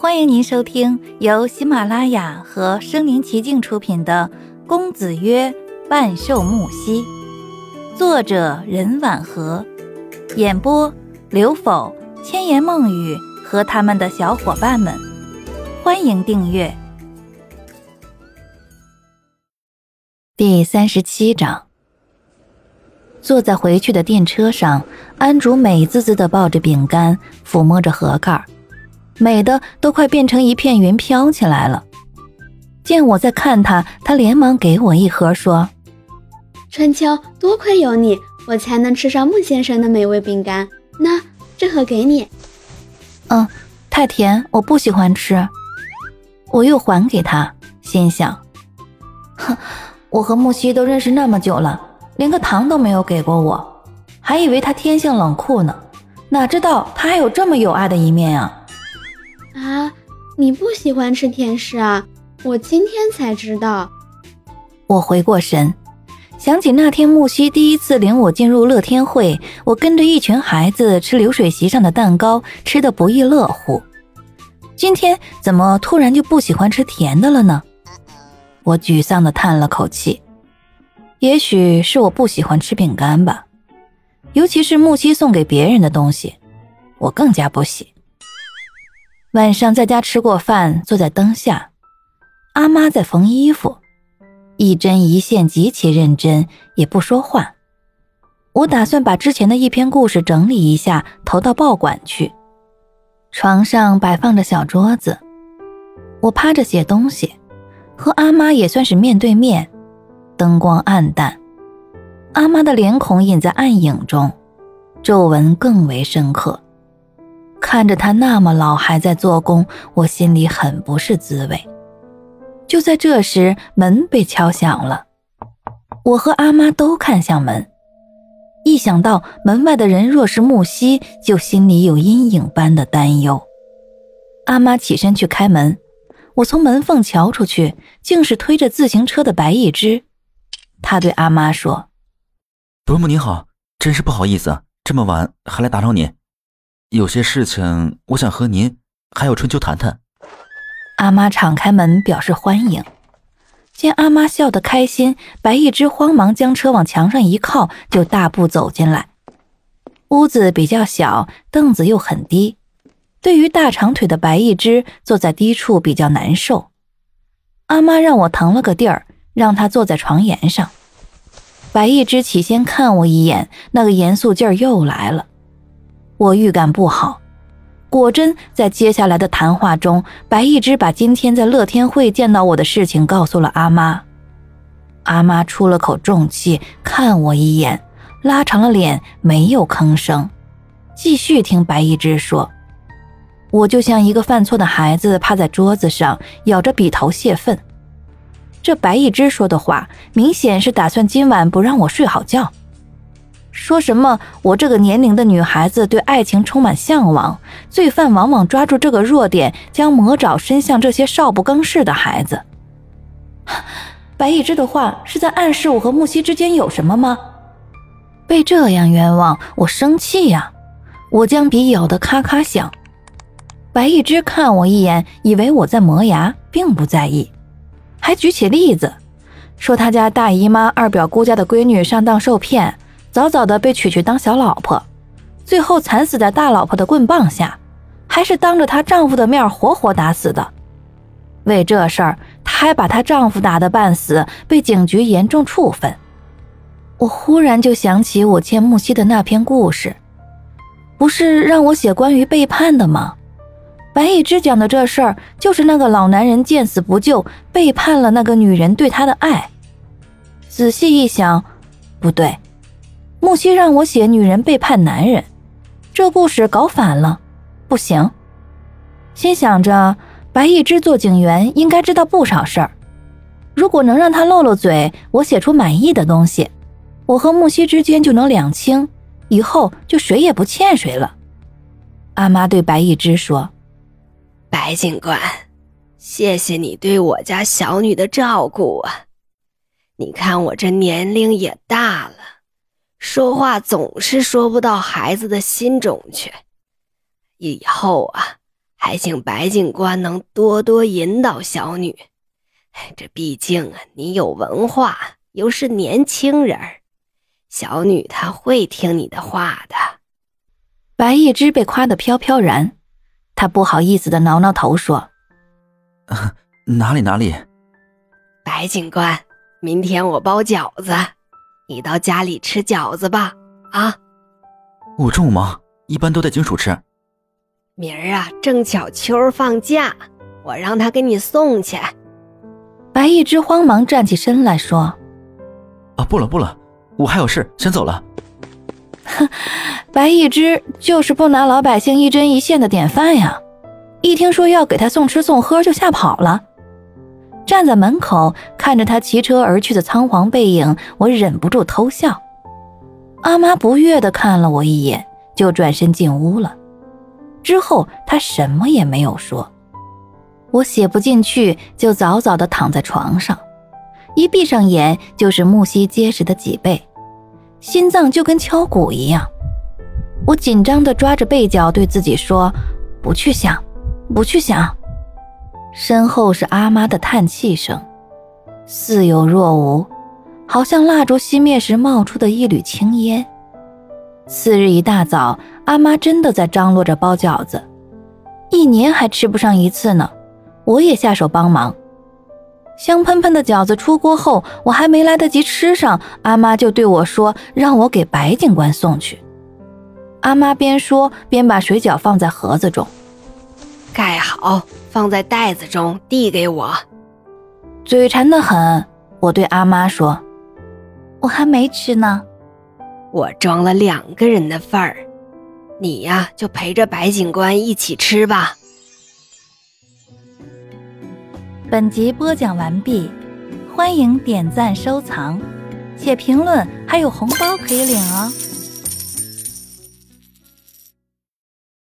欢迎您收听由喜马拉雅和声临其境出品的《公子曰万寿木兮》，作者任婉和，演播刘否、千言梦语和他们的小伙伴们。欢迎订阅。第三十七章。坐在回去的电车上，安竹美滋滋的抱着饼干，抚摸着盒盖儿，美的都快变成一片云飘起来了。见我在看他，他连忙给我一盒，说：“春秋，多亏有你，我才能吃上穆先生的美味饼干。那这盒给你。”“嗯，太甜，我不喜欢吃。”我又还给他，心想：“哼，我和木西都认识那么久了。”连个糖都没有给过我，还以为他天性冷酷呢，哪知道他还有这么有爱的一面啊！啊，你不喜欢吃甜食啊？我今天才知道。我回过神，想起那天木西第一次领我进入乐天会，我跟着一群孩子吃流水席上的蛋糕，吃的不亦乐乎。今天怎么突然就不喜欢吃甜的了呢？我沮丧地叹了口气。也许是我不喜欢吃饼干吧，尤其是木西送给别人的东西，我更加不喜。晚上在家吃过饭，坐在灯下，阿妈在缝衣服，一针一线极其认真，也不说话。我打算把之前的一篇故事整理一下，投到报馆去。床上摆放着小桌子，我趴着写东西，和阿妈也算是面对面。灯光暗淡，阿妈的脸孔隐在暗影中，皱纹更为深刻。看着他那么老还在做工，我心里很不是滋味。就在这时，门被敲响了，我和阿妈都看向门。一想到门外的人若是木西，就心里有阴影般的担忧。阿妈起身去开门，我从门缝瞧出去，竟是推着自行车的白一只。他对阿妈说：“伯母您好，真是不好意思，这么晚还来打扰您。有些事情，我想和您还有春秋谈谈。”阿妈敞开门表示欢迎。见阿妈笑得开心，白一只慌忙将车往墙上一靠，就大步走进来。屋子比较小，凳子又很低，对于大长腿的白一只，坐在低处比较难受。阿妈让我腾了个地儿。让他坐在床沿上。白一只起先看我一眼，那个严肃劲儿又来了。我预感不好，果真在接下来的谈话中，白一只把今天在乐天会见到我的事情告诉了阿妈。阿妈出了口重气，看我一眼，拉长了脸，没有吭声，继续听白一只说。我就像一个犯错的孩子，趴在桌子上，咬着笔头泄愤。这白一只说的话，明显是打算今晚不让我睡好觉。说什么我这个年龄的女孩子对爱情充满向往，罪犯往往抓住这个弱点，将魔爪伸向这些少不更事的孩子。白一只的话是在暗示我和木西之间有什么吗？被这样冤枉，我生气呀！我将笔咬得咔咔响。白一只看我一眼，以为我在磨牙，并不在意。还举起例子，说他家大姨妈、二表姑家的闺女上当受骗，早早的被娶去当小老婆，最后惨死在大老婆的棍棒下，还是当着她丈夫的面活活打死的。为这事儿，她还把她丈夫打得半死，被警局严重处分。我忽然就想起我欠木西的那篇故事，不是让我写关于背叛的吗？白一之讲的这事儿，就是那个老男人见死不救，背叛了那个女人对他的爱。仔细一想，不对，木西让我写女人背叛男人，这故事搞反了，不行。心想着，白一之做警员应该知道不少事儿，如果能让他漏漏嘴，我写出满意的东西，我和木西之间就能两清，以后就谁也不欠谁了。阿妈对白一之说。白警官，谢谢你对我家小女的照顾啊！你看我这年龄也大了，说话总是说不到孩子的心中去。以后啊，还请白警官能多多引导小女。这毕竟啊，你有文化，又是年轻人小女她会听你的话的。白一枝被夸得飘飘然，她不好意思的挠挠头说：“哪 里哪里。”白警官，明天我包饺子，你到家里吃饺子吧。啊，我中午忙，一般都在警署吃。明儿啊，正巧秋儿放假，我让他给你送去。白一枝慌忙站起身来说：“啊，不了不了，我还有事，先走了。”哼，白一枝就是不拿老百姓一针一线的典范呀！一听说要给他送吃送喝，就吓跑了。站在门口看着他骑车而去的仓皇背影，我忍不住偷笑。阿妈不悦地看了我一眼，就转身进屋了。之后她什么也没有说。我写不进去，就早早地躺在床上，一闭上眼就是木膝结实的脊背，心脏就跟敲鼓一样。我紧张地抓着被角，对自己说：“不去想，不去想。”身后是阿妈的叹气声，似有若无，好像蜡烛熄灭时冒出的一缕青烟。次日一大早，阿妈真的在张罗着包饺子，一年还吃不上一次呢。我也下手帮忙。香喷喷的饺子出锅后，我还没来得及吃上，阿妈就对我说：“让我给白警官送去。”阿妈边说边把水饺放在盒子中，盖好。放在袋子中，递给我。嘴馋得很，我对阿妈说：“我还没吃呢。”我装了两个人的份儿，你呀就陪着白警官一起吃吧。本集播讲完毕，欢迎点赞收藏，且评论还有红包可以领哦。